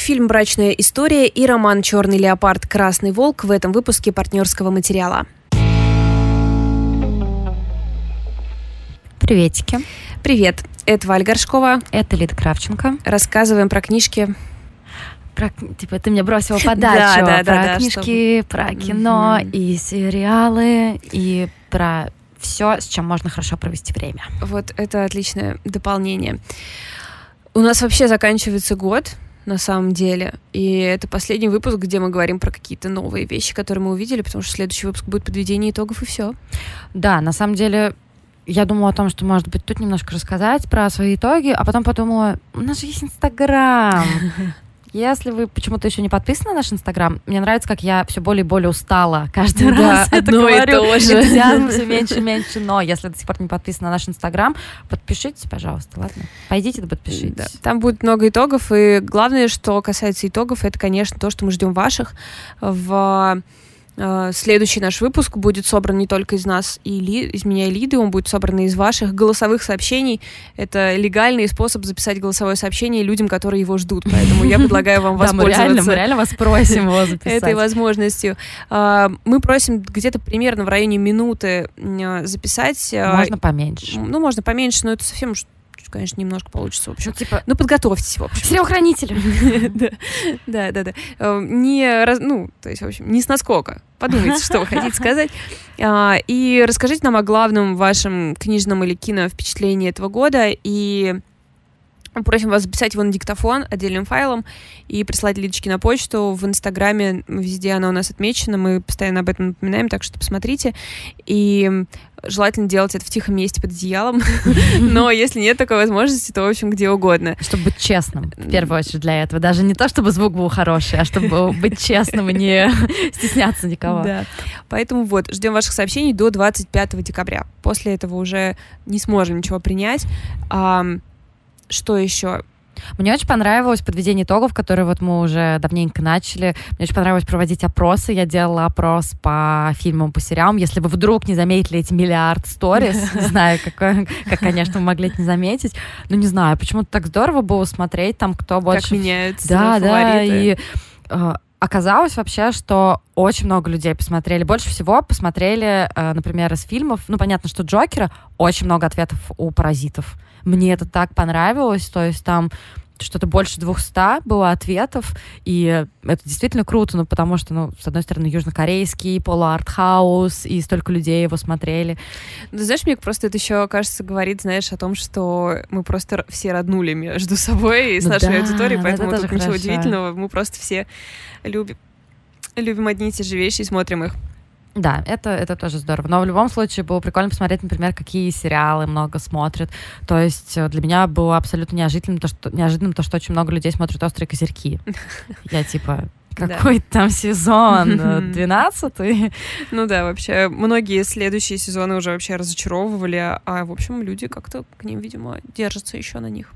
фильм «Брачная история» и роман «Черный леопард. Красный волк» в этом выпуске партнерского материала. Приветики. Привет, это Валь Горшкова. Это Лида Кравченко. Рассказываем про книжки. Про, типа, ты мне бросила подачу. Да, да, про да, книжки, чтобы- про кино и сериалы, и про все, с чем можно хорошо провести время. Вот это отличное дополнение. У нас вообще заканчивается год, на самом деле. И это последний выпуск, где мы говорим про какие-то новые вещи, которые мы увидели, потому что следующий выпуск будет подведение итогов и все. Да, на самом деле, я думала о том, что, может быть, тут немножко рассказать про свои итоги, а потом подумала, у нас же есть Инстаграм. Если вы почему-то еще не подписаны на наш Инстаграм, мне нравится, как я все более и более устала каждый Да, раз это одно и говорю. то же. Все меньше и меньше. Но если до сих пор не подписаны на наш Инстаграм, подпишитесь, пожалуйста, ладно? Пойдите да подпишитесь. Да. Там будет много итогов, и главное, что касается итогов, это, конечно, то, что мы ждем ваших. В следующий наш выпуск будет собран не только из нас и Ли- из меня и Лиды, он будет собран из ваших голосовых сообщений. Это легальный способ записать голосовое сообщение людям, которые его ждут, поэтому я предлагаю вам Да, мы реально, воспользоваться мы реально вас просим его записать. этой возможностью. А, Мы просим где-то примерно в районе минуты м, записать. а, Можно поменьше. Ну, можно поменьше, но это совсем конечно, немножко получится, в общем. Ну, типа, Ну, подготовьтесь, в общем. Сереохранители. Да, да, да, да. Э, Не, раз- ну, то есть, в общем, не с наскока. Подумайте, что вы хотите сказать. А, И расскажите нам о главном вашем книжном или кино впечатлении этого года. И просим вас записать его на диктофон отдельным файлом и прислать Лидочке на почту. В Инстаграме везде она у нас отмечена. Мы постоянно об этом напоминаем, так что посмотрите. И желательно делать это в тихом месте под одеялом. Но если нет такой возможности, то, в общем, где угодно. Чтобы быть честным, в первую очередь для этого. Даже не то, чтобы звук был хороший, а чтобы быть честным и не стесняться никого. Да. Поэтому вот, ждем ваших сообщений до 25 декабря. После этого уже не сможем ничего принять. Что еще? Мне очень понравилось подведение итогов, которые вот мы уже давненько начали. Мне очень понравилось проводить опросы. Я делала опрос по фильмам, по сериалам. Если вы вдруг не заметили эти миллиард сторис, не знаю, как, как, конечно, вы могли это не заметить, но не знаю, почему-то так здорово было смотреть там, кто больше... как меняются Да, да, и э, оказалось вообще, что очень много людей посмотрели. Больше всего посмотрели, э, например, из фильмов. Ну, понятно, что Джокера очень много ответов у паразитов. Мне это так понравилось, то есть там что-то больше 200 было ответов, и это действительно круто, ну, потому что, ну, с одной стороны, южнокорейский, полуартхаус, и столько людей его смотрели. Ну, знаешь, мне просто это еще, кажется, говорит, знаешь, о том, что мы просто все роднули между собой и с Ну нашей да, аудиторией, поэтому это тут ничего хорошо. удивительного. Мы просто все любим любим одни и те же вещи и смотрим их. Да, это, это тоже здорово. Но в любом случае было прикольно посмотреть, например, какие сериалы много смотрят. То есть э, для меня было абсолютно неожиданным то, что, неожиданным то, что очень много людей смотрят «Острые козырьки». Я типа, Да. какой там сезон? Э, Двенадцатый? Ну да, вообще, многие следующие сезоны уже вообще разочаровывали, а, в общем, люди как-то к ним, видимо, держатся еще на них.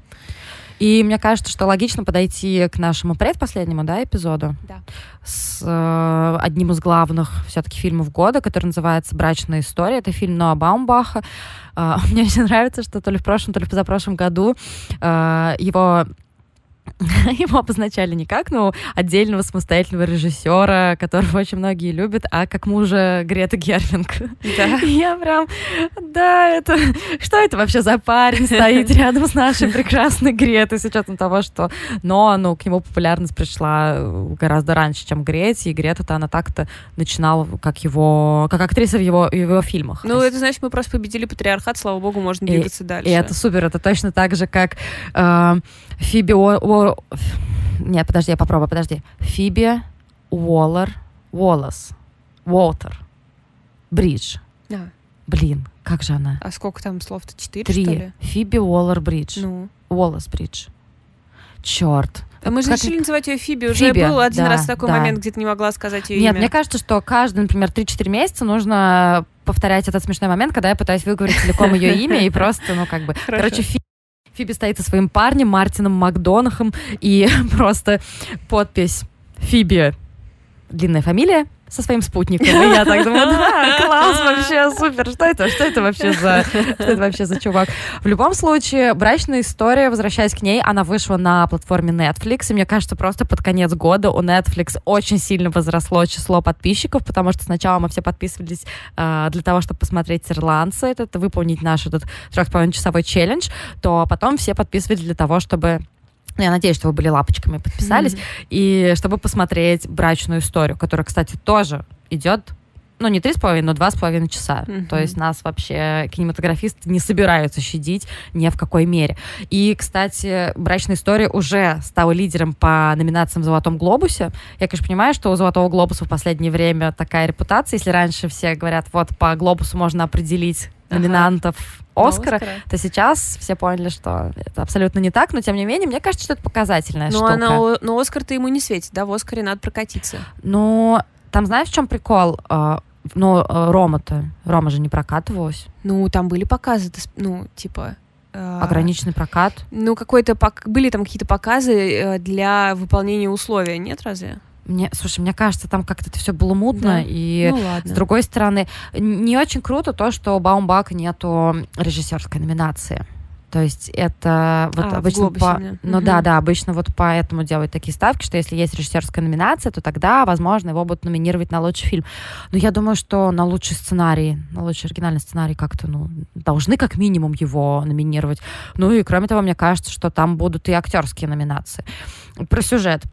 И мне кажется, что логично подойти к нашему предпоследнему да, эпизоду Да. с э, одним из главных все-таки фильмов года, который называется «Брачная история». Это фильм Ноа Баумбаха. Э, мне очень нравится, что то ли в прошлом, то ли в позапрошлом году э, его его обозначали не как, ну, отдельного самостоятельного режиссера, которого очень многие любят, а как мужа Греты Гервинг. Да. И я прям, да, это... Что это вообще за парень стоит рядом с нашей прекрасной Гретой, с учетом того, что... Но, ну, к нему популярность пришла э, гораздо раньше, чем Грете, и Грета-то она так-то начинала как его... как актриса в его, в его фильмах. Ну, это значит, мы просто победили патриархат, слава богу, можно И- двигаться дальше. И это супер, это точно так же, как э, Фиби... Уо- Нет, подожди, я попробую, подожди. Фиби Уоллер Уоллес Уолтер Бридж. А, Блин, как же она? а сколько там слов-то? Четыре, что Три. ли? Фиби Уоллер Бридж. Ну. Уоллес Бридж. Черт. А мы же Как- решили называть ее Фиби. Уже Фиби, был один да, раз такой да. момент, где ты не могла сказать ее Нет, имя. мне кажется, что каждый, например, 3-4 месяца нужно повторять этот смешной момент, когда я пытаюсь выговорить целиком ее имя и просто, ну, как бы... Короче, Фи- Фиби стоит со своим парнем Мартином Макдонахом, и просто подпись Фиби длинная фамилия, со своим спутником. Я так думаю, да, класс, вообще супер. Что это? Что это вообще за, что это вообще за чувак? В любом случае, брачная история, возвращаясь к ней, она вышла на платформе Netflix, и мне кажется, просто под конец года у Netflix очень сильно возросло число подписчиков, потому что сначала мы все подписывались э, для того, чтобы посмотреть «Ирландца», это, выполнить наш этот трехполовиной-часовой челлендж, то потом все подписывались для того, чтобы я надеюсь, что вы были лапочками, подписались. Mm-hmm. И чтобы посмотреть брачную историю, которая, кстати, тоже идет ну, не три с половиной, но два с половиной часа. Mm-hmm. То есть нас вообще кинематографисты не собираются щадить ни в какой мере. И, кстати, «Брачная история» уже стала лидером по номинациям в «Золотом глобусе». Я, конечно, понимаю, что у «Золотого глобуса» в последнее время такая репутация. Если раньше все говорят, вот по глобусу можно определить номинантов ага. Оскара, Оскара, то сейчас все поняли, что это абсолютно не так, но тем не менее, мне кажется, что это показательная но штука. Она, но Оскар-то ему не светит, да, в Оскаре надо прокатиться. Ну, там знаешь, в чем прикол? А, ну, э, Рома-то, Рома же не прокатывалась. Ну, там были показы, ну, типа... Э, Ограниченный прокат? Ну, какой-то... Были там какие-то показы э, для выполнения условия, нет разве? Мне, слушай, мне кажется, там как-то это все было мутно, да? и ну, ладно. с другой стороны, не очень круто то, что у Баумбака нету режиссерской номинации. То есть это вот а, обычно по, ну угу. да, да, обычно вот поэтому делают такие ставки, что если есть режиссерская номинация, то тогда, возможно, его будут номинировать на лучший фильм. Но я думаю, что на лучший сценарий, на лучший оригинальный сценарий как-то, ну, должны как минимум его номинировать. Ну и кроме того, мне кажется, что там будут и актерские номинации. Про сюжет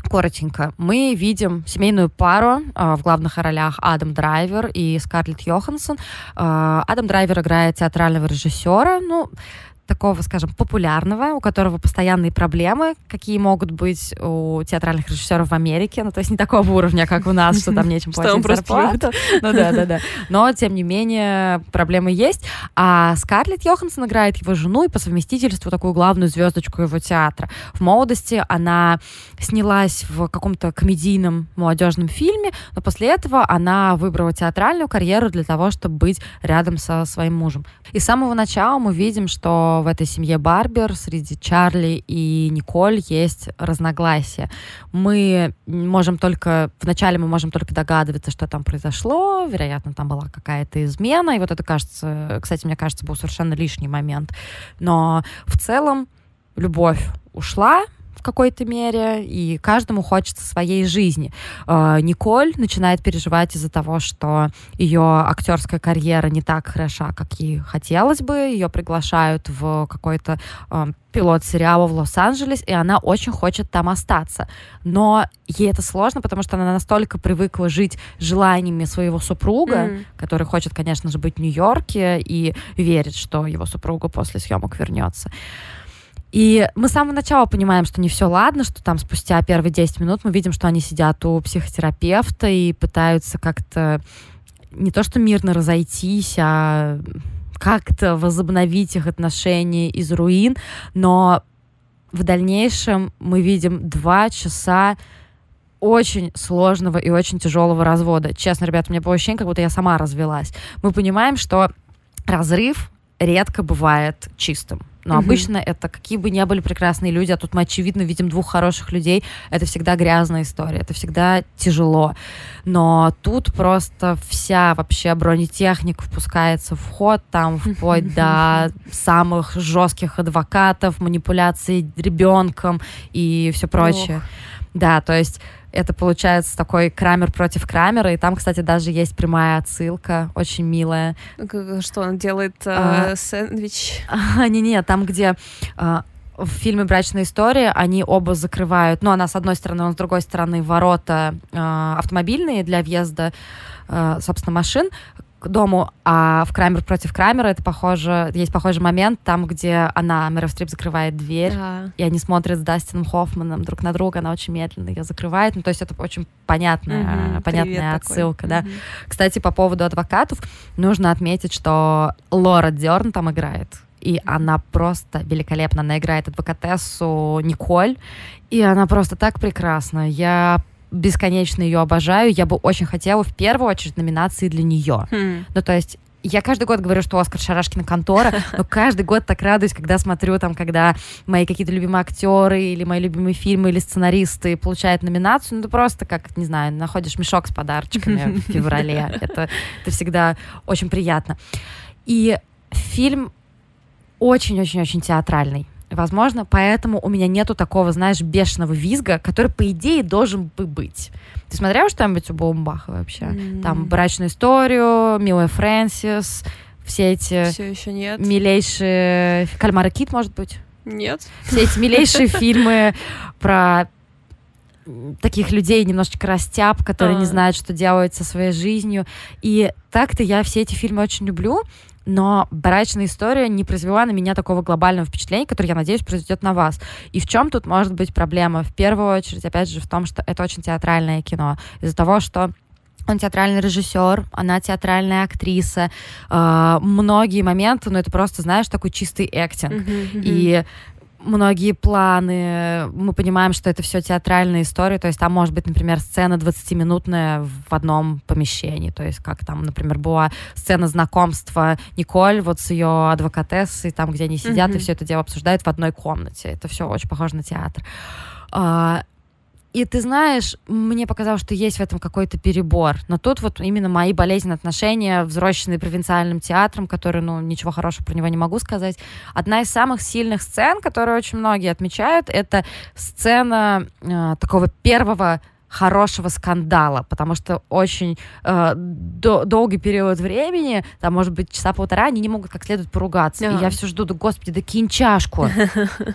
коротенько. Мы видим семейную пару э, в главных ролях Адам Драйвер и Скарлетт Йоханссон. Э, Адам Драйвер играет театрального режиссера. Ну, такого, скажем, популярного, у которого постоянные проблемы, какие могут быть у театральных режиссеров в Америке, ну, то есть не такого уровня, как у нас, что там нечем платить зарплату. Ну да, да, да. Но, тем не менее, проблемы есть. А Скарлетт Йоханссон играет его жену и по совместительству такую главную звездочку его театра. В молодости она снялась в каком-то комедийном молодежном фильме, но после этого она выбрала театральную карьеру для того, чтобы быть рядом со своим мужем. И с самого начала мы видим, что в этой семье Барбер среди Чарли и Николь есть разногласия. Мы можем только, вначале мы можем только догадываться, что там произошло, вероятно, там была какая-то измена, и вот это кажется, кстати, мне кажется, был совершенно лишний момент. Но в целом любовь ушла, в какой-то мере, и каждому хочется своей жизни. Э, Николь начинает переживать из-за того, что ее актерская карьера не так хороша, как ей хотелось бы. Ее приглашают в какой-то э, пилот сериала в Лос-Анджелес, и она очень хочет там остаться. Но ей это сложно, потому что она настолько привыкла жить желаниями своего супруга, mm-hmm. который хочет, конечно же, быть в Нью-Йорке и верит, что его супруга после съемок вернется. И мы с самого начала понимаем, что не все ладно, что там спустя первые 10 минут мы видим, что они сидят у психотерапевта и пытаются как-то не то что мирно разойтись, а как-то возобновить их отношения из руин, но в дальнейшем мы видим два часа очень сложного и очень тяжелого развода. Честно, ребята, у меня было ощущение, как будто я сама развелась. Мы понимаем, что разрыв редко бывает чистым. Но угу. обычно это какие бы ни были прекрасные люди, а тут мы очевидно видим двух хороших людей, это всегда грязная история, это всегда тяжело. Но тут просто вся вообще бронетехника впускается в ход, там вплоть до самых жестких адвокатов, манипуляций ребенком и все прочее. Да, то есть это получается такой Крамер против Крамера, и там, кстати, даже есть прямая отсылка, очень милая. Что он делает э, а, сэндвич? Не-не, там, где э, в фильме «Брачная история» они оба закрывают, ну, она с одной стороны, он с другой стороны, ворота э, автомобильные для въезда, э, собственно, машин, к дому, а в Крамер против Крамера это похоже, есть похожий момент там, где она, Мэрил Стрип, закрывает дверь, ага. и они смотрят с Дастином Хоффманом друг на друга, она очень медленно ее закрывает, ну, то есть это очень понятная, угу, понятная отсылка, такой. да. Угу. Кстати, по поводу адвокатов, нужно отметить, что Лора Дерн там играет, и она просто великолепна. Она играет адвокатессу Николь, и она просто так прекрасна. Я бесконечно ее обожаю. Я бы очень хотела в первую очередь номинации для нее. Mm. Ну, то есть я каждый год говорю, что Оскар Шарашкина контора, но каждый год так радуюсь, когда смотрю там, когда мои какие-то любимые актеры или мои любимые фильмы или сценаристы получают номинацию. Ну, ты просто, как, не знаю, находишь мешок с подарочками в феврале. Это, это всегда очень приятно. И фильм очень-очень-очень театральный. Возможно, поэтому у меня нету такого, знаешь, бешеного визга, который, по идее, должен бы быть. Ты смотрела что-нибудь у Баумбаха вообще? Mm. Там «Брачную историю», «Милая Фрэнсис», все эти... Все еще нет. Милейшие... «Кальмара Кит», может быть? Нет. Все эти милейшие фильмы про таких людей немножечко растяп, которые а. не знают, что делать со своей жизнью. И так-то я все эти фильмы очень люблю, но брачная история не произвела на меня такого глобального впечатления, которое, я надеюсь, произведет на вас. И в чем тут может быть проблема? В первую очередь, опять же, в том, что это очень театральное кино. Из-за того, что он театральный режиссер, она театральная актриса. Э, многие моменты, ну, это просто, знаешь, такой чистый актинг. Uh-huh, uh-huh. И многие планы, мы понимаем, что это все театральная история, то есть там может быть, например, сцена 20-минутная в одном помещении, то есть как там, например, была сцена знакомства Николь вот с ее адвокатессой, там, где они сидят mm-hmm. и все это дело обсуждают в одной комнате. Это все очень похоже на театр. И ты знаешь, мне показалось, что есть в этом какой-то перебор. Но тут вот именно мои болезненные отношения, взросленные провинциальным театром, который, ну, ничего хорошего про него не могу сказать. Одна из самых сильных сцен, которую очень многие отмечают, это сцена э, такого первого хорошего скандала, потому что очень э, до, долгий период времени, там, может быть, часа полтора, они не могут как следует поругаться. Ага. И я все жду, да, господи, да кинь чашку,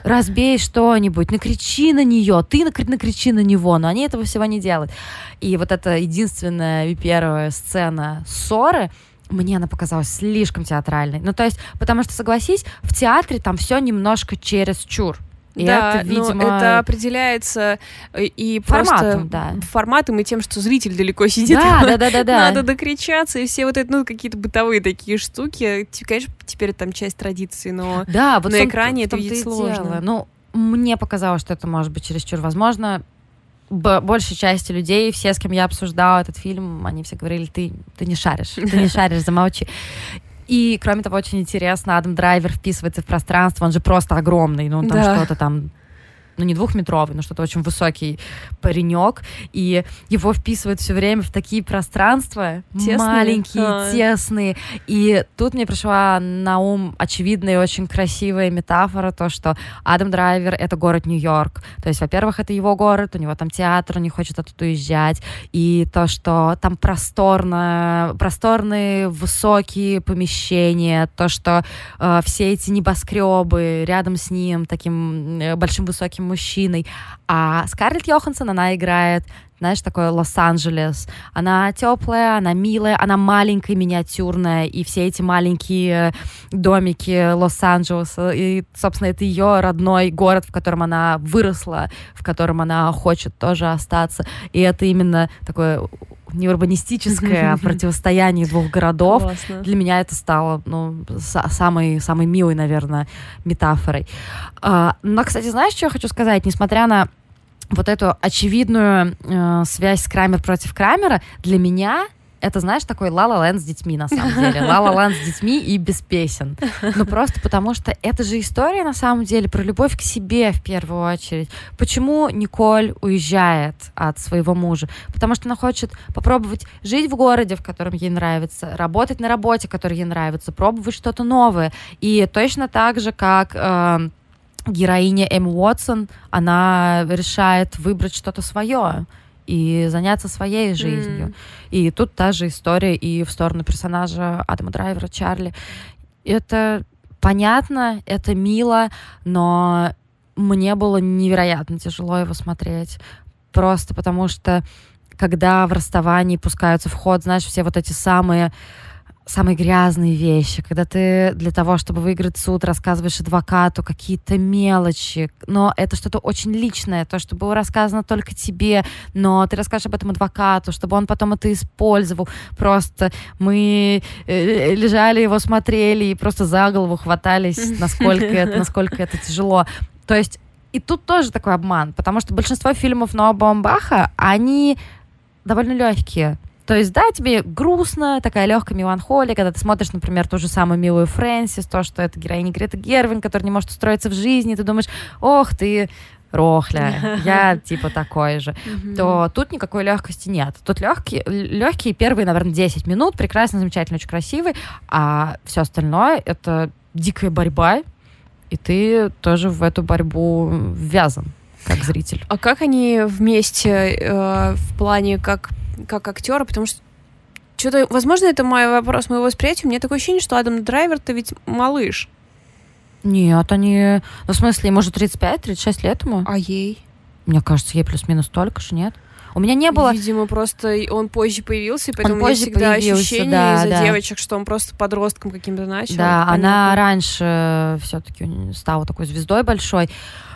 разбей что-нибудь, накричи на нее, ты накричи на него, но они этого всего не делают. И вот эта единственная и первая сцена ссоры, мне она показалась слишком театральной. Ну, то есть, потому что, согласись, в театре там все немножко через чур. И да, это, видимо... но это определяется э, и форматом, просто да. форматом и тем, что зритель далеко сидит. Да, да, да, да, да. Надо докричаться и все вот это, ну, какие-то бытовые такие штуки. Конечно, теперь там часть традиции, но да, вот на экране это видеть сложно. Дело. Ну, мне показалось, что это может быть чересчур возможно. Большей части людей, все, с кем я обсуждала этот фильм, они все говорили, ты, ты не шаришь, ты не шаришь, замолчи. И, кроме того, очень интересно, Адам Драйвер вписывается в пространство, он же просто огромный, ну, он там да. что-то там ну не двухметровый, но что-то очень высокий паренек, и его вписывают все время в такие пространства тесные. маленькие, а. тесные. И тут мне пришла на ум очевидная и очень красивая метафора, то, что Адам Драйвер — это город Нью-Йорк. То есть, во-первых, это его город, у него там театр, он не хочет оттуда уезжать, и то, что там просторно, просторные высокие помещения, то, что э, все эти небоскребы рядом с ним, таким э, большим высоким высоким мужчиной. А Скарлетт Йоханссон, она играет знаешь, такой Лос-Анджелес. Она теплая, она милая, она маленькая, миниатюрная, и все эти маленькие домики Лос-Анджелеса, и, собственно, это ее родной город, в котором она выросла, в котором она хочет тоже остаться. И это именно такое не урбанистическое противостояние двух городов. Классно. Для меня это стало ну, самой, самой милой, наверное, метафорой. А, но, кстати, знаешь, что я хочу сказать? Несмотря на вот эту очевидную э, связь с Крамер против Крамера, для меня это, знаешь, такой Ла-Ла Ленд с детьми, на самом деле. Ла-Ла Ленд с детьми и без песен. Ну, просто потому что это же история, на самом деле, про любовь к себе в первую очередь. Почему Николь уезжает от своего мужа? Потому что она хочет попробовать жить в городе, в котором ей нравится, работать на работе, которая ей нравится, пробовать что-то новое. И точно так же, как... Э, героиня Эм Уотсон, она решает выбрать что-то свое и заняться своей жизнью. Mm. И тут та же история и в сторону персонажа Адама Драйвера, Чарли. Это понятно, это мило, но мне было невероятно тяжело его смотреть. Просто потому что когда в расставании пускаются в ход, знаешь, все вот эти самые самые грязные вещи, когда ты для того, чтобы выиграть суд, рассказываешь адвокату какие-то мелочи, но это что-то очень личное, то, что было рассказано только тебе, но ты расскажешь об этом адвокату, чтобы он потом это использовал. Просто мы э, лежали, его смотрели и просто за голову хватались, насколько это, насколько это тяжело. То есть и тут тоже такой обман, потому что большинство фильмов Ноа Бомбаха, они довольно легкие То есть, да, тебе грустно, такая легкая меланхолия, когда ты смотришь, например, ту же самую милую Фрэнсис, то, что это героиня Грета Гервин, которая не может устроиться в жизни, ты думаешь, ох ты, рохля, я типа такой же, то тут никакой легкости нет. Тут легкие, легкие первые, наверное, 10 минут, прекрасно, замечательно, очень красивый, а все остальное — это дикая борьба, и ты тоже в эту борьбу ввязан как зритель. А как они вместе э, в плане как, как актеры? Потому что что-то, возможно, это мой вопрос моего восприятия. У меня такое ощущение, что Адам Драйвер-то ведь малыш. Нет, они... Ну, в смысле, ему же 35-36 лет ему. А ей? Мне кажется, ей плюс-минус столько же, нет? У меня не было... Видимо, просто он позже появился, и поэтому он у меня всегда ощущение да, из-за да. девочек, что он просто подростком каким-то начал. Да, она раньше все-таки стала такой звездой большой.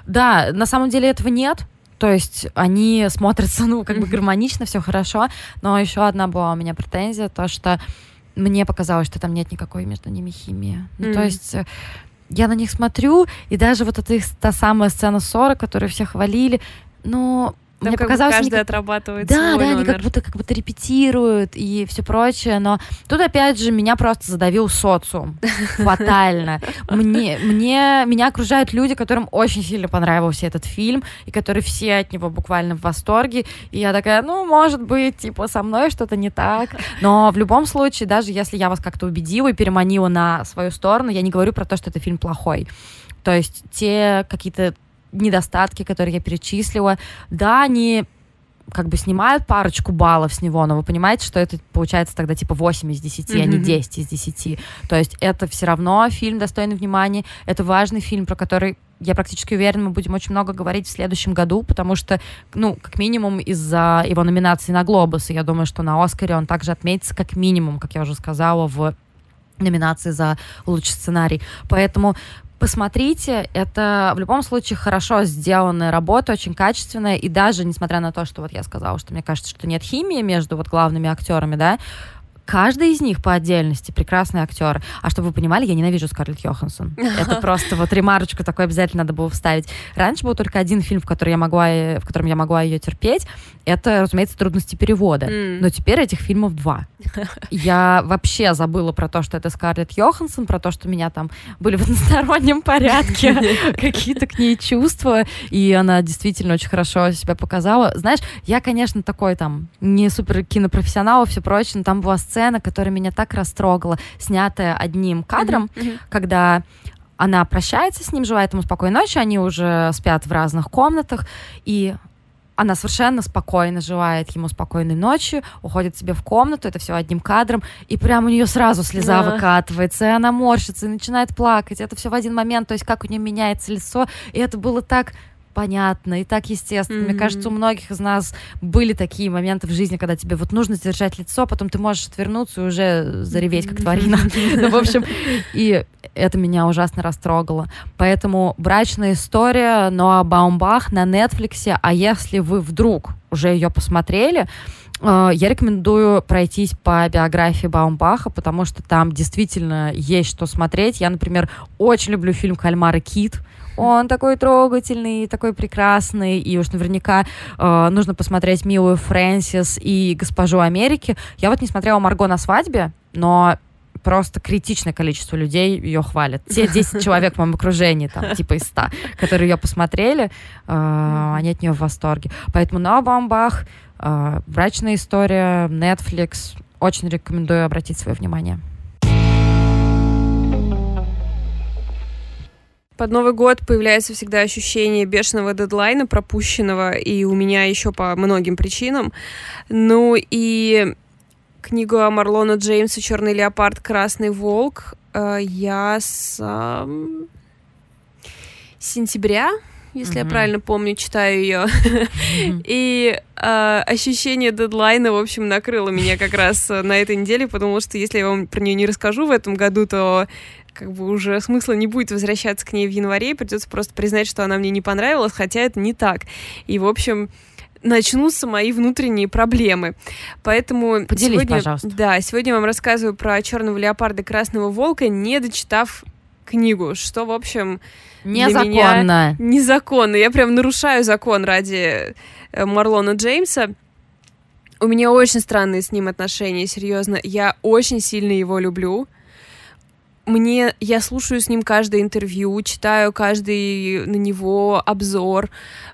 Да, на самом деле этого нет. То есть они смотрятся, ну, как бы гармонично, все хорошо. Но еще одна была у меня претензия, то, что мне показалось, что там нет никакой между ними химии. Ну, то есть э, я на них смотрю, и даже вот эта та самая сцена ссоры, которую все хвалили, ну, там Мне показалось, каждый они... отрабатывает Да, свой да, номер. они как будто, как будто репетируют и все прочее, но тут опять же меня просто задавил социум фатально. Мне, мне, меня окружают люди, которым очень сильно понравился этот фильм, и которые все от него буквально в восторге, и я такая, ну, может быть, типа, со мной что-то не так, но в любом случае, даже если я вас как-то убедила и переманила на свою сторону, я не говорю про то, что это фильм плохой. То есть те какие-то недостатки, которые я перечислила, да, они как бы снимают парочку баллов с него, но вы понимаете, что это получается тогда типа 8 из 10, mm-hmm. а не 10 из 10. То есть это все равно фильм достойный внимания, это важный фильм, про который я практически уверена, мы будем очень много говорить в следующем году, потому что, ну, как минимум из-за его номинации на «Глобус», и я думаю, что на «Оскаре» он также отметится как минимум, как я уже сказала, в номинации за лучший сценарий. Поэтому посмотрите, это в любом случае хорошо сделанная работа, очень качественная, и даже несмотря на то, что вот я сказала, что мне кажется, что нет химии между вот главными актерами, да, Каждый из них по отдельности прекрасный актер. А чтобы вы понимали, я ненавижу Скарлетт Йоханссон. Это просто вот ремарочку такой обязательно надо было вставить. Раньше был только один фильм, в, который я могла, в котором я могла ее терпеть. Это, разумеется, трудности перевода. Но теперь этих фильмов два. Я вообще забыла про то, что это Скарлетт Йоханссон, про то, что у меня там были в одностороннем порядке какие-то к ней чувства, и она действительно очень хорошо себя показала. Знаешь, я, конечно, такой там не супер кинопрофессионал и все прочее, но там была сцена сцена, которая меня так растрогала, снятая одним кадром, mm-hmm. Mm-hmm. когда она прощается с ним, желает ему спокойной ночи, они уже спят в разных комнатах, и она совершенно спокойно желает ему спокойной ночи, уходит себе в комнату, это все одним кадром, и прям у нее сразу слеза да. выкатывается, и она морщится и начинает плакать. Это все в один момент, то есть как у нее меняется лицо, и это было так понятно и так естественно. Mm-hmm. Мне кажется, у многих из нас были такие моменты в жизни, когда тебе вот нужно держать лицо, а потом ты можешь отвернуться и уже зареветь, как тварина. Ну, в общем, и это меня ужасно растрогало. Поэтому брачная история Ноа Баумбах на Нетфликсе, а если вы вдруг уже ее посмотрели, я рекомендую пройтись по биографии Баумбаха, потому что там действительно есть что смотреть. Я, например, очень люблю фильм «Кальмар и кит», он такой трогательный, такой прекрасный, и уж наверняка э, нужно посмотреть «Милую Фрэнсис» и «Госпожу Америки». Я вот не смотрела «Марго на свадьбе», но просто критичное количество людей ее хвалят. Те 10 человек в моем окружении, там, типа из 100, которые ее посмотрели, э, они от нее в восторге. Поэтому на Бамбах, э, брачная история, Netflix, очень рекомендую обратить свое внимание. Под Новый год появляется всегда ощущение бешеного дедлайна, пропущенного, и у меня еще по многим причинам. Ну и книгу о Марлона Джеймса «Черный леопард, красный волк» э, я с сентября если mm-hmm. я правильно помню, читаю ее. Mm-hmm. И э, ощущение дедлайна, в общем, накрыло меня как раз на этой неделе, потому что если я вам про нее не расскажу в этом году, то как бы уже смысла не будет возвращаться к ней в январе, придется просто признать, что она мне не понравилась, хотя это не так. И, в общем, начнутся мои внутренние проблемы. Поэтому Поделись, сегодня, пожалуйста. Да, сегодня я вам рассказываю про черного леопарда и красного волка, не дочитав книгу, что, в общем, незаконно. незаконно. Я прям нарушаю закон ради э, Марлона Джеймса. У меня очень странные с ним отношения, серьезно. Я очень сильно его люблю. Мне, я слушаю с ним каждое интервью, читаю каждый на него обзор.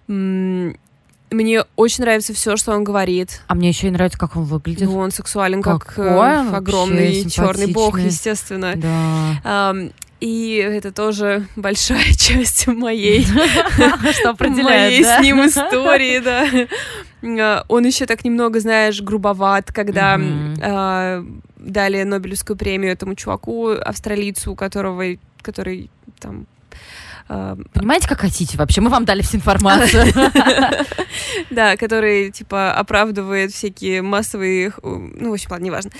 Мне очень нравится все, что он говорит. А мне еще и нравится, как он выглядит. Ну, он сексуален, как Какой э, вообще огромный черный бог, естественно. Да. И это тоже большая часть моей, моей с ним истории, да. А, Он еще так немного, знаешь, грубоват, когда а, дали Нобелевскую премию этому чуваку, австралийцу, которого, который там а, Понимаете, как хотите вообще? Мы вам дали всю информацию. Да, который, типа, оправдывает всякие массовые... Ну, в общем, ладно, неважно.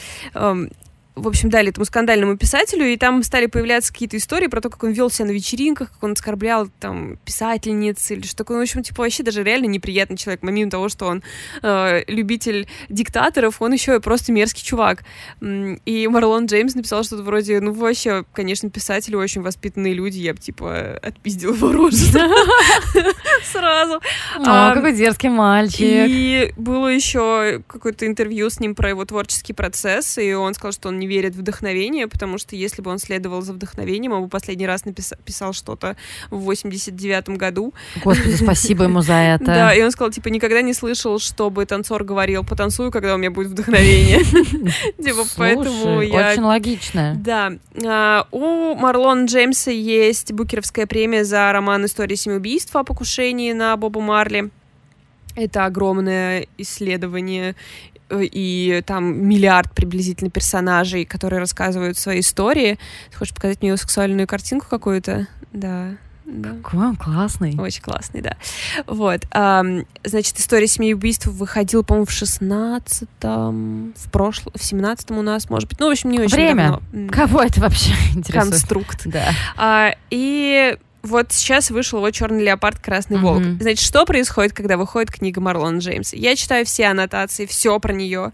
В общем, дали этому скандальному писателю, и там стали появляться какие-то истории про то, как он вел себя на вечеринках, как он оскорблял там писательниц или что такое. Ну, В общем, типа, вообще даже реально неприятный человек. Помимо того, что он э, любитель диктаторов, он еще и просто мерзкий чувак. И Марлон Джеймс написал что-то вроде, ну, вообще, конечно, писатели очень воспитанные люди, я бы, типа, отпиздил его рожу сразу. О, А, какой дерзкий мальчик. И было еще какое-то интервью с ним про его творческий процесс, и он сказал, что он не верит в вдохновение, потому что если бы он следовал за вдохновением, он бы последний раз написа- писал что-то в 89 году. Господи, спасибо ему за это. Да, и он сказал, типа, никогда не слышал, чтобы танцор говорил, потанцую, когда у меня будет вдохновение. Типа, поэтому я Очень логично. да. А, У Марлона Джеймса есть Букеровская премия за роман «История семи убийств» о покушении на Боба Марли. Это огромное исследование, э, и там миллиард приблизительно персонажей, которые рассказывают свои истории. Ты хочешь показать мне его сексуальную картинку какую-то? Да. Да. Какой он классный. Очень классный, да. Вот. ам, значит, история семи убийств выходила, по-моему, в 16-м, в прошлом, в 17-м у нас, может быть. Ну, в общем, не очень Время. давно. Кого это вообще интересует? Конструкт. Да. А, и вот сейчас вышел его черный леопард, красный волк. Значит, что происходит, когда выходит книга Марлона Джеймса? Я читаю все аннотации, все про нее,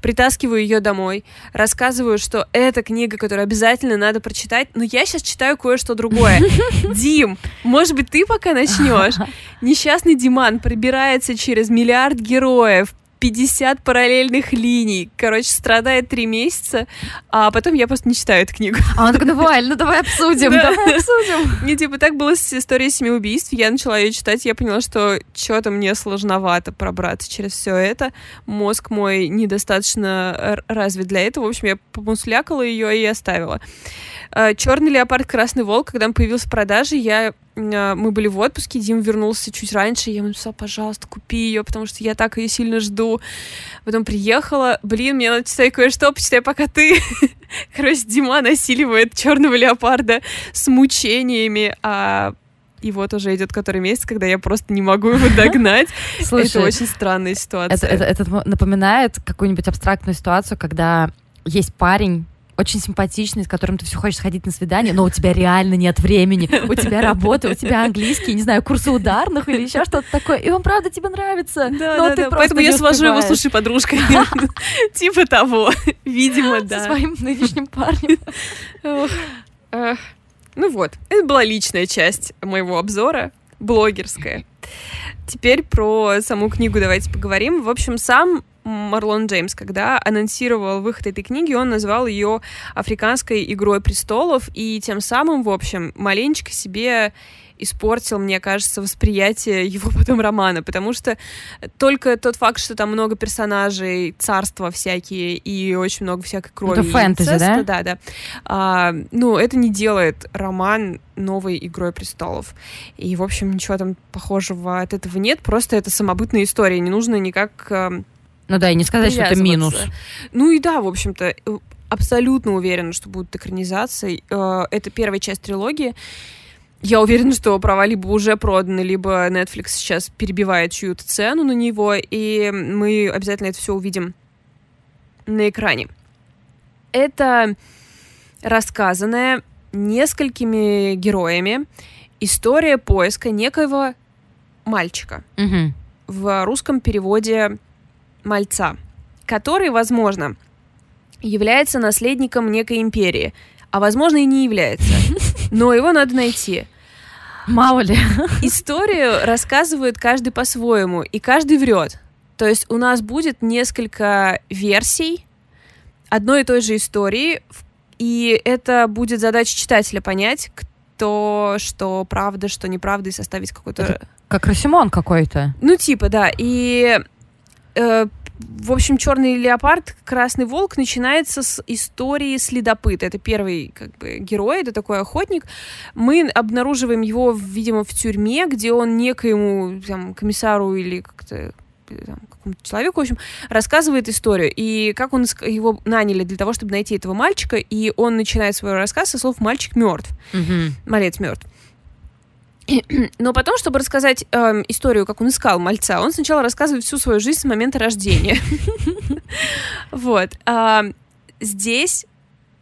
притаскиваю ее домой, рассказываю, что это книга, которую обязательно надо прочитать, но я сейчас читаю кое-что другое. Дим, может быть, ты пока начнешь? Несчастный Диман пробирается через миллиард героев, 50 параллельных линий. Короче, страдает три месяца, а потом я просто не читаю эту книгу. А он такой, ну Валь, ну давай обсудим, Да. давай обсудим. Мне типа так было с историей семи убийств. Я начала ее читать, я поняла, что что-то мне сложновато пробраться через все это. Мозг мой недостаточно развит для этого. В общем, я помуслякала ее и оставила. Черный леопард, красный волк, когда он появился в продаже, я э, мы были в отпуске, Дим вернулся чуть раньше, я ему написала, пожалуйста, купи ее, потому что я так ее сильно жду. Потом приехала, блин, мне надо читать кое-что, почитай пока ты. Короче, Дима насиливает черного леопарда с мучениями, а и вот уже идет который месяц, когда я просто не могу его догнать. это Слушай, очень странная ситуация. это, это- это напоминает какую-нибудь абстрактную ситуацию, когда есть парень, очень симпатичный, с которым ты все хочешь сходить на свидание, но у тебя реально нет времени, у тебя работа, у тебя английский, не знаю, курсы ударных или еще что-то такое, и он правда тебе нравится, Да, но да, ты да. Поэтому я свожу его, слушай, подружкой. Типа того. Видимо, со да. своим нынешним парнем. Ну вот, это была личная часть моего обзора, блогерская. Теперь про саму книгу давайте поговорим. В общем, сам Марлон Джеймс, когда анонсировал выход этой книги, он назвал ее африканской игрой престолов, и тем самым, в общем, маленечко себе испортил, мне кажется, восприятие его потом романа, потому что только тот факт, что там много персонажей, царства всякие и очень много всякой крови. Это фэнтези, инцеста, да? Да, да. А, ну, это не делает роман новой «Игрой престолов». И, в общем, ничего там похожего от этого нет, просто это самобытная история, не нужно никак... Ну да, и не сказать, что это минус. Ну и да, в общем-то, э, абсолютно уверена, что будут экранизации. Э, Это первая часть трилогии. Я уверена, что права либо уже проданы, либо Netflix сейчас перебивает чью-то цену на него, и мы обязательно это все увидим на экране. Это рассказанная несколькими героями история поиска некоего мальчика Мгм. в русском переводе мальца, который, возможно, является наследником некой империи, а возможно и не является. Но его надо найти. Мало ли. Историю рассказывает каждый по-своему, и каждый врет. То есть у нас будет несколько версий одной и той же истории, и это будет задача читателя понять, кто что правда, что неправда, и составить какой-то... Как Росимон какой-то. Ну, типа, да. И э, в общем, черный леопард, красный волк начинается с истории следопыта. Это первый как бы, герой, это такой охотник. Мы обнаруживаем его, видимо, в тюрьме, где он некоему там, комиссару или как-то там, какому-то человеку, в общем, рассказывает историю. И как он его наняли для того, чтобы найти этого мальчика, и он начинает свой рассказ со слов «мальчик мертв». Угу. Малец мертв. Но потом, чтобы рассказать э, историю, как он искал мальца, он сначала рассказывает всю свою жизнь с момента рождения. Вот. Здесь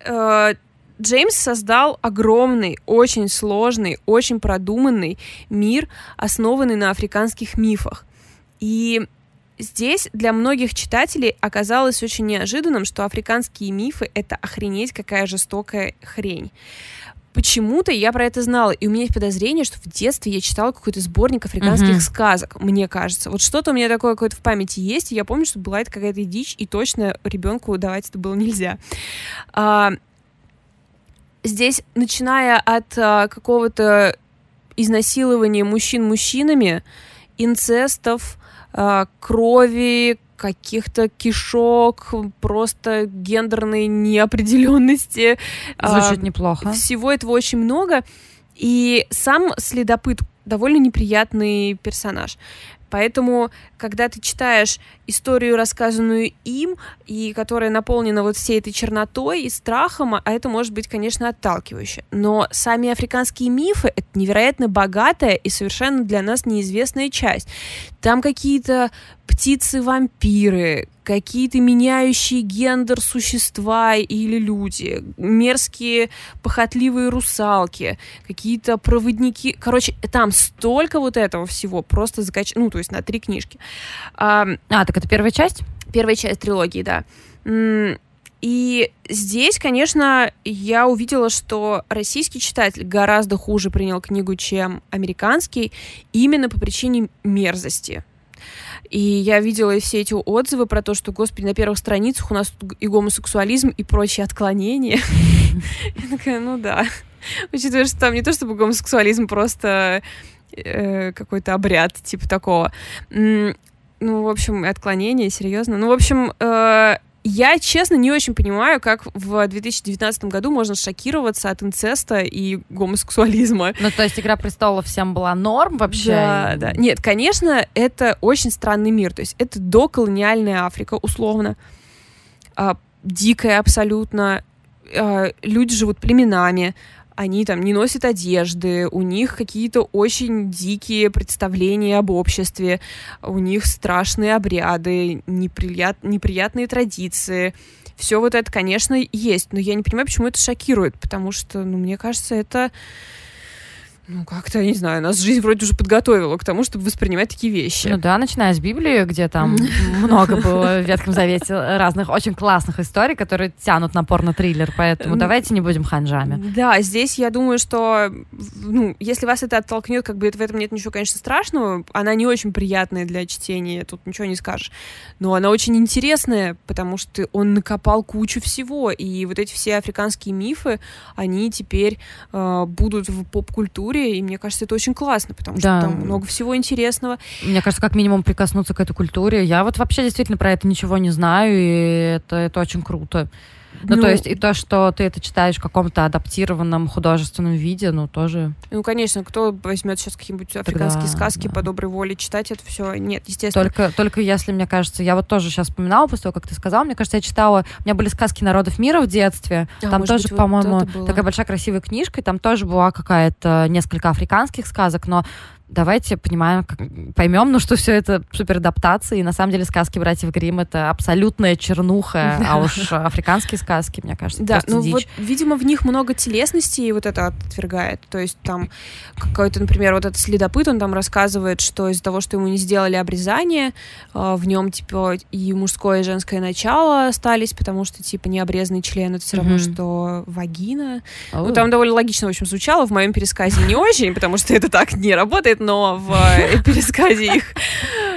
э, Джеймс создал огромный, очень сложный, очень продуманный мир, основанный на африканских мифах. И здесь для многих читателей оказалось очень неожиданным, что африканские мифы — это охренеть какая жестокая хрень почему-то я про это знала, и у меня есть подозрение, что в детстве я читала какой-то сборник африканских mm-hmm. сказок, мне кажется. Вот что-то у меня такое какое-то в памяти есть, и я помню, что была это какая-то дичь, и точно ребенку давать это было нельзя. А, здесь, начиная от а, какого-то изнасилования мужчин мужчинами, инцестов, а, крови, каких-то кишок, просто гендерной неопределенности. Звучит а, неплохо. Всего этого очень много. И сам следопыт довольно неприятный персонаж. Поэтому, когда ты читаешь историю, рассказанную им, и которая наполнена вот всей этой чернотой и страхом, а это может быть, конечно, отталкивающе. Но сами африканские мифы — это невероятно богатая и совершенно для нас неизвестная часть. Там какие-то птицы-вампиры, какие-то меняющие гендер существа или люди, мерзкие похотливые русалки, какие-то проводники. Короче, там столько вот этого всего, просто закач... Ну, то есть на три книжки. А, а так это первая часть? Первая часть трилогии, да. И здесь, конечно, я увидела, что российский читатель гораздо хуже принял книгу, чем американский, именно по причине мерзости. И я видела все эти отзывы про то, что, господи, на первых страницах у нас и гомосексуализм, и прочие отклонения. Я такая, ну да. Учитывая, что там не то чтобы гомосексуализм, просто э, какой-то обряд типа такого. Ну, в общем, отклонение, серьезно. Ну, в общем, э, я, честно, не очень понимаю, как в 2019 году можно шокироваться от инцеста и гомосексуализма. Ну, то есть «Игра престолов» всем была норм вообще? Да, да. Нет, конечно, это очень странный мир. То есть это доколониальная Африка, условно. А, дикая абсолютно. А, люди живут племенами они там не носят одежды, у них какие-то очень дикие представления об обществе, у них страшные обряды, неприят... неприятные традиции. Все вот это, конечно, есть, но я не понимаю, почему это шокирует, потому что, ну, мне кажется, это ну, как-то, я не знаю, нас жизнь вроде уже подготовила к тому, чтобы воспринимать такие вещи. Ну да, начиная с Библии, где там много было в Ветхом Завете разных очень классных историй, которые тянут на порно-триллер, поэтому давайте не будем ханжами. Да, здесь я думаю, что, ну, если вас это оттолкнет, как бы в этом нет ничего, конечно, страшного, она не очень приятная для чтения, тут ничего не скажешь, но она очень интересная, потому что он накопал кучу всего, и вот эти все африканские мифы, они теперь э, будут в поп-культуре, культуре, и мне кажется, это очень классно, потому да. что там много всего интересного. Мне кажется, как минимум прикоснуться к этой культуре. Я вот вообще действительно про это ничего не знаю, и это, это очень круто. Ну, ну, то есть и то, что ты это читаешь в каком-то адаптированном художественном виде, ну, тоже... Ну, конечно, кто возьмет сейчас какие-нибудь африканские Тогда, сказки да. по доброй воле читать это все? Нет, естественно. Только, только если, мне кажется, я вот тоже сейчас вспоминала после того, как ты сказала, мне кажется, я читала, у меня были сказки народов мира в детстве, а, там тоже, быть, по-моему, вот такая большая красивая книжка, и там тоже была какая-то несколько африканских сказок, но давайте понимаем, как, поймем, ну, что все это супер адаптации. И на самом деле сказки братьев Грим это абсолютная чернуха, а уж африканские сказки, мне кажется, Да, ну дичь. вот, видимо, в них много телесности, и вот это отвергает. То есть там какой-то, например, вот этот следопыт, он там рассказывает, что из-за того, что ему не сделали обрезание, э, в нем, типа, и мужское, и женское начало остались, потому что, типа, необрезанный член — это все равно, mm-hmm. что вагина. Oh. Ну, там довольно логично, в общем, звучало. В моем пересказе не очень, потому что это так не работает, но в э, пересказе их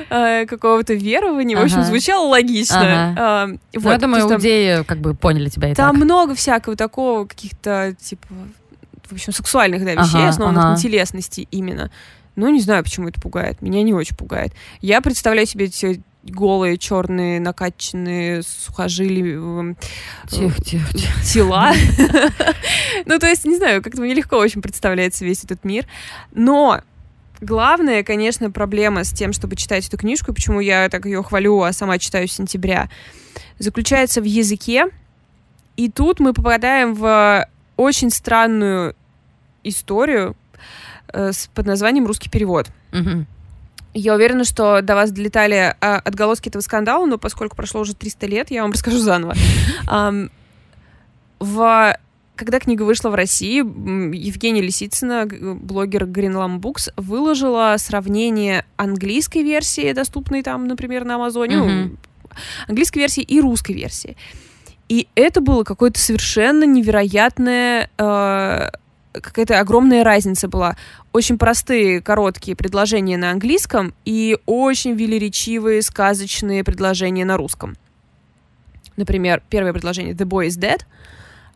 э, какого-то верования. В общем, звучало логично. А, Ну, я думаю, иудеи как бы поняли тебя и Там много всякого такого, каких-то, типа, в общем, сексуальных, да, вещей, основанных на телесности именно. Ну, не знаю, почему это пугает. Меня не очень пугает. Я представляю себе эти голые, черные, накачанные сухожилия, эм, Тихо, тихо, тихо. тела. Ну, то есть, не знаю, как-то мне легко очень представляется весь этот мир. Но главная, конечно, проблема с тем, чтобы читать эту книжку, почему я так ее хвалю, а сама читаю с сентября, заключается в языке. И тут мы попадаем в очень странную историю э, с, под названием «Русский перевод». Мгм. Я уверена, что до вас долетали а, отголоски этого скандала, но поскольку прошло уже 300 лет, я вам расскажу заново. В... Когда книга вышла в России, Евгения Лисицына, г- блогер Greenlam Books, выложила сравнение английской версии, доступной там, например, на Амазоне, Мгм. английской версии и русской версии. И это было какое-то совершенно невероятное, э, какая-то огромная разница была. Очень простые, короткие предложения на английском и очень велеречивые, сказочные предложения на русском. Например, первое предложение «The boy is dead»,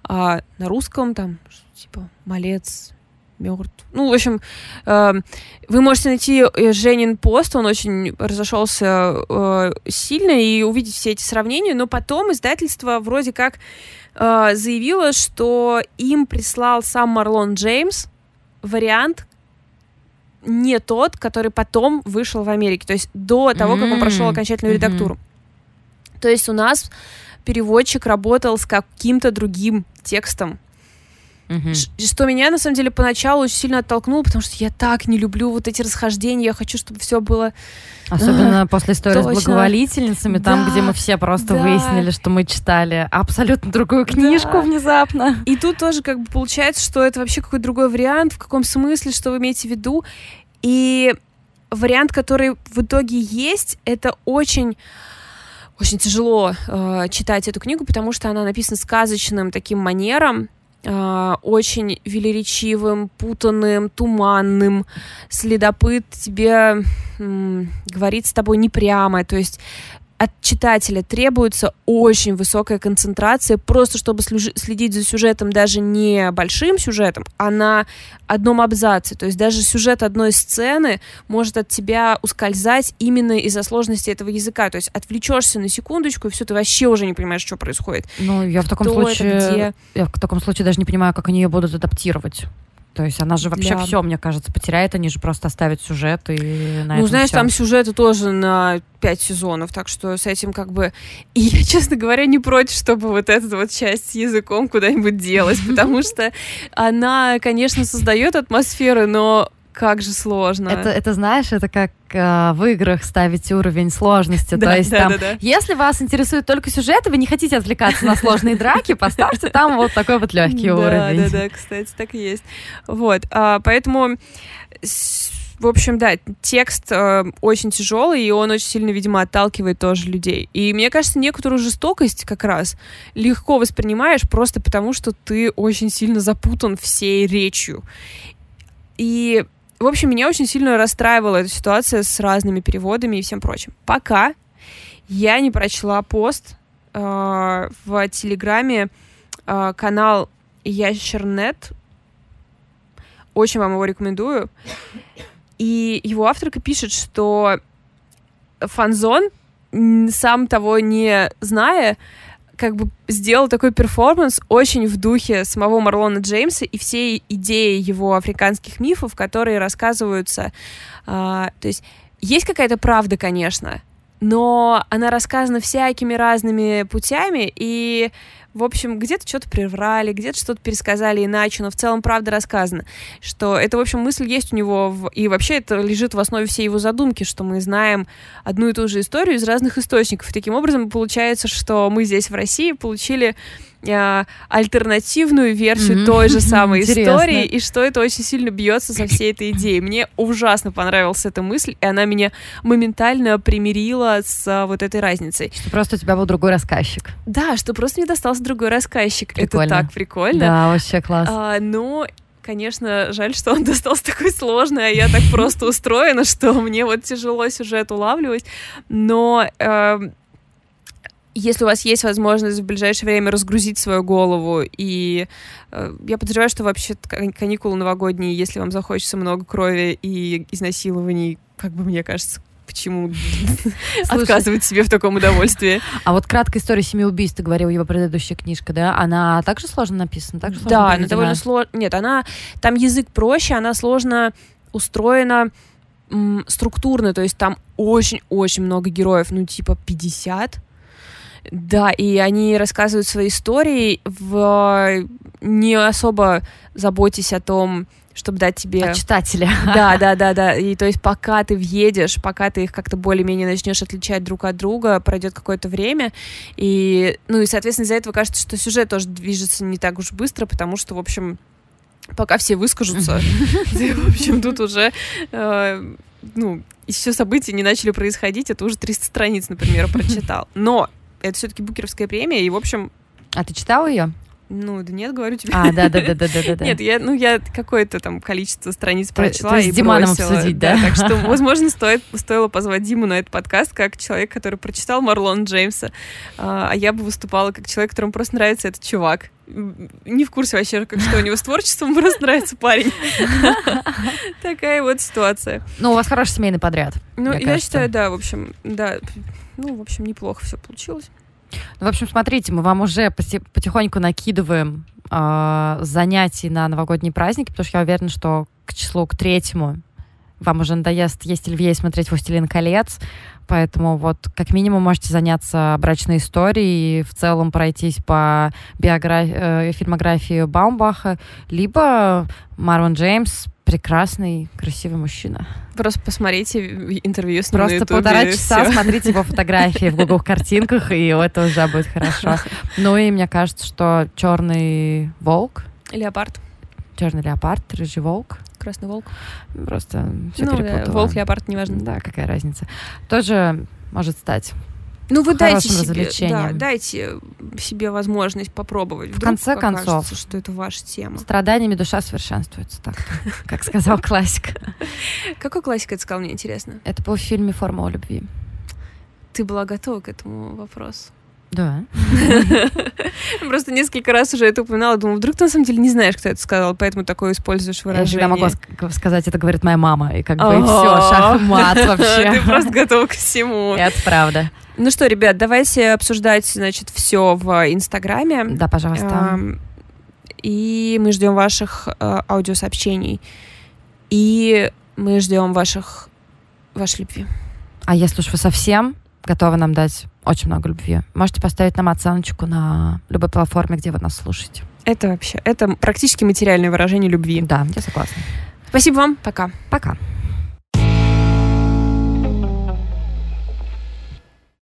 а на русском там типа «малец мертв». Ну, в общем, э, вы можете найти э, Женин пост, он очень разошелся э, сильно, и увидеть все эти сравнения, но потом издательство вроде как э, заявило, что им прислал сам Марлон Джеймс вариант не тот, который потом вышел в Америке, то есть до того, как он прошел окончательную редактуру. То есть у нас переводчик работал с каким-то другим текстом. Ш- Что меня, на самом деле, поначалу очень сильно оттолкнуло, потому что я так не люблю вот эти расхождения, я хочу, чтобы все было... Особенно после истории точно. с благоволительницами, там, Да, где мы все просто да. выяснили, что мы читали абсолютно другую книжку Да. внезапно. И тут тоже как бы получается, что это вообще какой-то другой вариант, в каком смысле, что вы имеете в виду. И вариант, который в итоге есть, это очень очень тяжело э, читать эту книгу, потому что она написана сказочным таким манером, э, очень велеречивым, путанным, туманным. Следопыт тебе м, говорит с тобой не прямо, то есть от читателя требуется очень высокая концентрация, просто чтобы следить за сюжетом даже не большим сюжетом, а на одном абзаце. То есть даже сюжет одной сцены может от тебя ускользать именно из-за сложности этого языка. То есть отвлечешься на секундочку, и все, ты вообще уже не понимаешь, что происходит. Ну, я в таком Кто это, случае... где? Я в таком случае даже не понимаю, как они ее будут адаптировать. То есть она же вообще Для- все, мне кажется, потеряет, они же просто оставят сюжет и на ну, знаешь, всё. там сюжеты тоже на пять сезонов, так что с этим как бы... И я, честно говоря, не против, чтобы вот эту вот часть с языком куда-нибудь делать, потому что она, конечно, создает атмосферу, но как же сложно. Это, это, знаешь, это как э, в играх ставить уровень сложности. Да, То есть да, там, да, да. если вас интересует только сюжет, и вы не хотите отвлекаться на сложные драки, поставьте там вот такой вот легкий да, уровень. Да, да, кстати, так и есть. Вот, а, поэтому, в общем, да, текст э, очень тяжелый, и он очень сильно, видимо, отталкивает тоже людей. И мне кажется, некоторую жестокость как раз легко воспринимаешь просто потому, что ты очень сильно запутан всей речью. И, в общем, меня очень сильно расстраивала эта ситуация с разными переводами и всем прочим. Пока я не прочла пост э, в Телеграме э, канал Ящернет. Очень вам его рекомендую. И его авторка пишет, что Фанзон, сам того не зная, как бы сделал такой перформанс очень в духе самого Марлона Джеймса и всей идеи его африканских мифов, которые рассказываются. а, то есть есть какая-то правда, конечно, но она рассказана всякими разными путями, и, в общем, где-то что-то приврали, где-то что-то пересказали иначе, но в целом правда рассказана. Что это, в общем, мысль есть у него, в- и вообще это лежит в основе всей его задумки, что мы знаем одну и ту же историю из разных источников. И таким образом получается, что мы здесь в России получили а, альтернативную версию Мгм. той же самой Интересно. истории, и что это очень сильно бьется со всей этой идеей. Мне ужасно понравилась эта мысль, и она меня моментально примирила с а, вот этой разницей. Что просто у тебя был другой рассказчик. Да, что просто мне достался другой рассказчик. Прикольно. Это так прикольно. Да, вообще класс. А, но, конечно, жаль, что он достался такой сложный, а я так просто устроена, что мне вот тяжело сюжет улавливать. Но э, если у вас есть возможность в ближайшее время разгрузить свою голову, и э, я подозреваю, что вообще каникулы новогодние, если вам захочется много крови и изнасилований, как бы мне кажется, почему отказывать себе в таком удовольствии. А вот краткая история семи убийств, ты говорил, его предыдущая книжка, да? Она также сложно написана? Также сложно да, она довольно сложно. Нет, она... Там язык проще, она сложно устроена структурно, то есть там очень-очень много героев, ну, типа 50, да, и они рассказывают свои истории в не особо заботясь о том, чтобы дать тебе... От читателя. Да, да, да, да. И то есть пока ты въедешь, пока ты их как-то более-менее начнешь отличать друг от друга, пройдет какое-то время. И, ну и, соответственно, из-за этого кажется, что сюжет тоже движется не так уж быстро, потому что, в общем, пока все выскажутся, в общем, тут уже, э, ну, и все события не начали происходить, это уже 300 страниц, например, прочитал. Но это все-таки Букеровская премия, и, в общем... А ты читала ее? Ну, да нет, говорю тебе. А, да, да, да, да, да, да. Нет, я, ну, я какое-то там количество страниц прочла то, и с Диманом бросила. обсудить, да? да? Так что, возможно, стоит, стоило позвать Диму на этот подкаст как человек, который прочитал Марлон Джеймса, а, а я бы выступала как человек, которому просто нравится этот чувак. Не в курсе вообще, как что у него с творчеством, просто нравится парень. Такая вот ситуация. Ну, у вас хороший семейный подряд. Ну, я считаю, да, в общем, да. Ну, в общем, неплохо все получилось. Ну, в общем, смотрите, мы вам уже потихоньку накидываем э, занятий на новогодние праздники, потому что я уверена, что к числу к третьему вам уже надоест есть есть смотреть «Властелин колец», поэтому вот как минимум можете заняться брачной историей и в целом пройтись по биографии, э, фильмографии Баумбаха, либо Марвин Джеймс прекрасный, красивый мужчина. Просто посмотрите интервью с ним Просто полтора часа все. смотрите его фотографии в Google картинках, и это уже будет хорошо. Ну и мне кажется, что черный волк. Леопард. Черный леопард, рыжий волк. Красный волк. Просто все ну, перепутала. Волк, леопард, неважно. Да, какая разница. Тоже может стать ну, вы дайте себе, да, дайте себе возможность попробовать. Вдруг В конце концов, что это ваша тема. Страданиями душа совершенствуется, так как сказал классик. Какой классик это сказал, мне интересно? Это был в фильме «Формула любви». Ты была готова к этому вопросу? Да. Просто несколько раз уже это упоминала, думаю, вдруг ты на самом деле не знаешь, кто это сказал, поэтому такое используешь выражение. Я могу сказать, это говорит моя мама, и как бы все, шахмат вообще. Ты просто готова к всему. Это правда. Ну что, ребят, давайте обсуждать, значит, все в Инстаграме. Да, пожалуйста. И мы ждем ваших э, аудиосообщений. И мы ждем ваших вашей любви. А если уж вы совсем готовы нам дать очень много любви. Можете поставить нам оценочку на любой платформе, где вы нас слушаете. Это вообще, это практически материальное выражение любви. Да, я согласна. Спасибо вам. Пока. Пока.